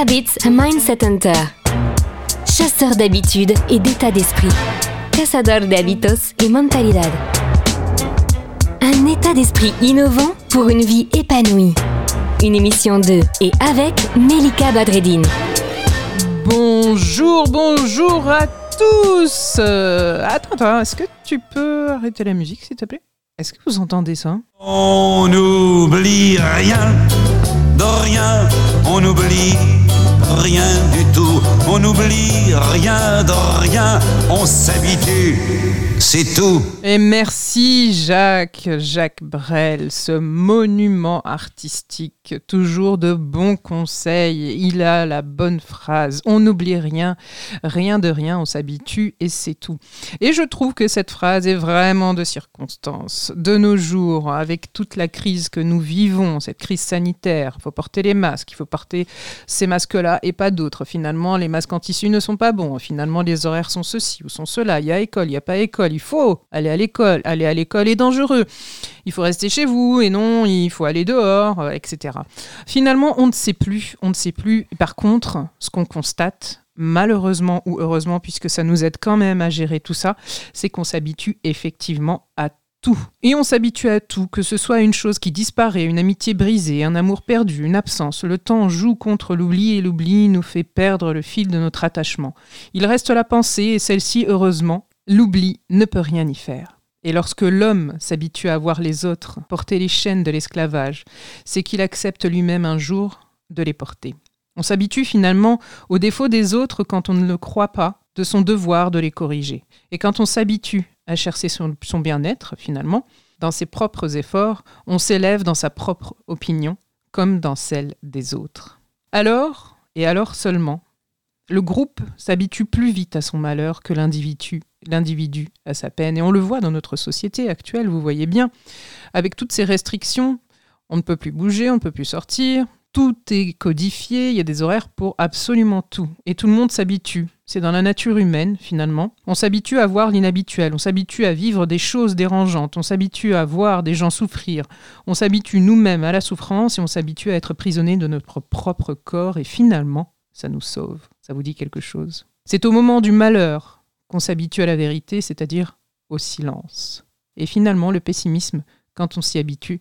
Habits Mindset Hunter. Chasseur d'habitudes et d'état d'esprit. Cazador de hábitos y mentalidad. Un état d'esprit innovant pour une vie épanouie. Une émission de et avec Melika Badreddine. Bonjour, bonjour à tous. Euh, attends, attends, est-ce que tu peux arrêter la musique, s'il te plaît? Est-ce que vous entendez ça? On n'oublie rien, de rien, on oublie rien du tout, on n'oublie rien de rien, on s'habitue, c'est tout. Et merci Jacques, Jacques Brel, ce monument artistique, toujours de bons conseils. Il a la bonne phrase. On n'oublie rien, rien de rien, on s'habitue et c'est tout. Et je trouve que cette phrase est vraiment de circonstance. De nos jours, avec toute la crise que nous vivons, cette crise sanitaire, il faut porter les masques, il faut porter ces masques-là et pas d'autres. Finalement, les masques en tissu ne sont pas bons. Finalement, les horaires sont ceci ou sont cela. Il y a école, il n'y a pas école. Faut aller à l'école. Aller à l'école est dangereux. Il faut rester chez vous et non, il faut aller dehors, euh, etc. Finalement, on ne sait plus. On ne sait plus. Par contre, ce qu'on constate, malheureusement ou heureusement, puisque ça nous aide quand même à gérer tout ça, c'est qu'on s'habitue effectivement à tout. Et on s'habitue à tout, que ce soit une chose qui disparaît, une amitié brisée, un amour perdu, une absence. Le temps joue contre l'oubli et l'oubli nous fait perdre le fil de notre attachement. Il reste la pensée et celle-ci, heureusement, l'oubli ne peut rien y faire. Et lorsque l'homme s'habitue à voir les autres porter les chaînes de l'esclavage, c'est qu'il accepte lui-même un jour de les porter. On s'habitue finalement aux défauts des autres quand on ne le croit pas, de son devoir de les corriger. Et quand on s'habitue à chercher son, son bien-être, finalement, dans ses propres efforts, on s'élève dans sa propre opinion, comme dans celle des autres. Alors, et alors seulement, le groupe s'habitue plus vite à son malheur que l'individu, à sa peine. Et on le voit dans notre société actuelle, vous voyez bien, avec toutes ces restrictions, on ne peut plus bouger, on ne peut plus sortir, tout est codifié, il y a des horaires pour absolument tout. Et tout le monde s'habitue. C'est dans la nature humaine, finalement. On s'habitue à voir l'inhabituel, on s'habitue à vivre des choses dérangeantes, on s'habitue à voir des gens souffrir, on s'habitue nous-mêmes à la souffrance et on s'habitue à être prisonnier de notre propre corps et finalement, ça nous sauve. Ça vous dit quelque chose? C'est au moment du malheur qu'on s'habitue à la vérité, c'est-à-dire au silence. Et finalement, le pessimisme, quand on s'y habitue,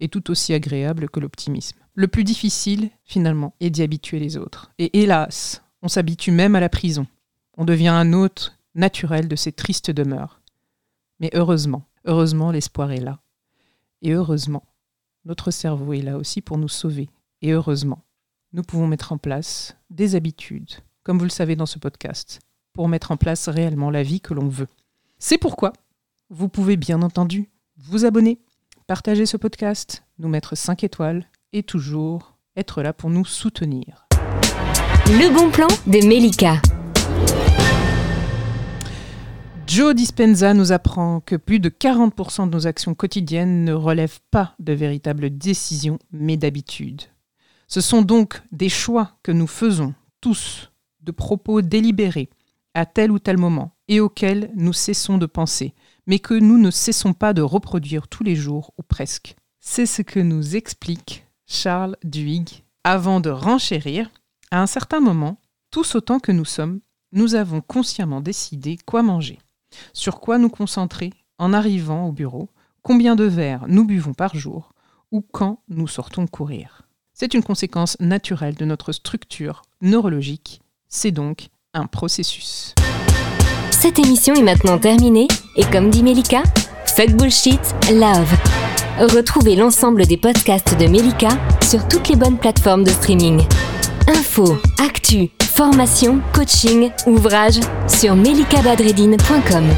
est tout aussi agréable que l'optimisme. Le plus difficile, finalement, est d'y habituer les autres. Et hélas, on s'habitue même à la prison. On devient un hôte naturel de ces tristes demeures. Mais heureusement, heureusement, l'espoir est là. Et heureusement, notre cerveau est là aussi pour nous sauver. Et heureusement, nous pouvons mettre en place des habitudes, comme vous le savez dans ce podcast, pour mettre en place réellement la vie que l'on veut. C'est pourquoi vous pouvez bien entendu vous abonner, partager ce podcast, nous mettre 5 étoiles et toujours être là pour nous soutenir. Le bon plan de Melika. Joe Dispenza nous apprend que plus de 40% de nos actions quotidiennes ne relèvent pas de véritables décisions, mais d'habitudes. Ce sont donc des choix que nous faisons tous, de propos délibérés, à tel ou tel moment, et auxquels nous cessons de penser, mais que nous ne cessons pas de reproduire tous les jours ou presque. C'est ce que nous explique Charles Duhigg, avant de renchérir, à un certain moment, tous autant que nous sommes, nous avons consciemment décidé quoi manger, sur quoi nous concentrer en arrivant au bureau, combien de verres nous buvons par jour ou quand nous sortons courir. C'est une conséquence naturelle de notre structure neurologique, c'est donc un processus. Cette émission est maintenant terminée et comme dit Melika, fuck bullshit, love. Retrouvez l'ensemble des podcasts de Melika sur toutes les bonnes plateformes de streaming. Info, actu, formation, coaching, ouvrages sur melikabadredine.com.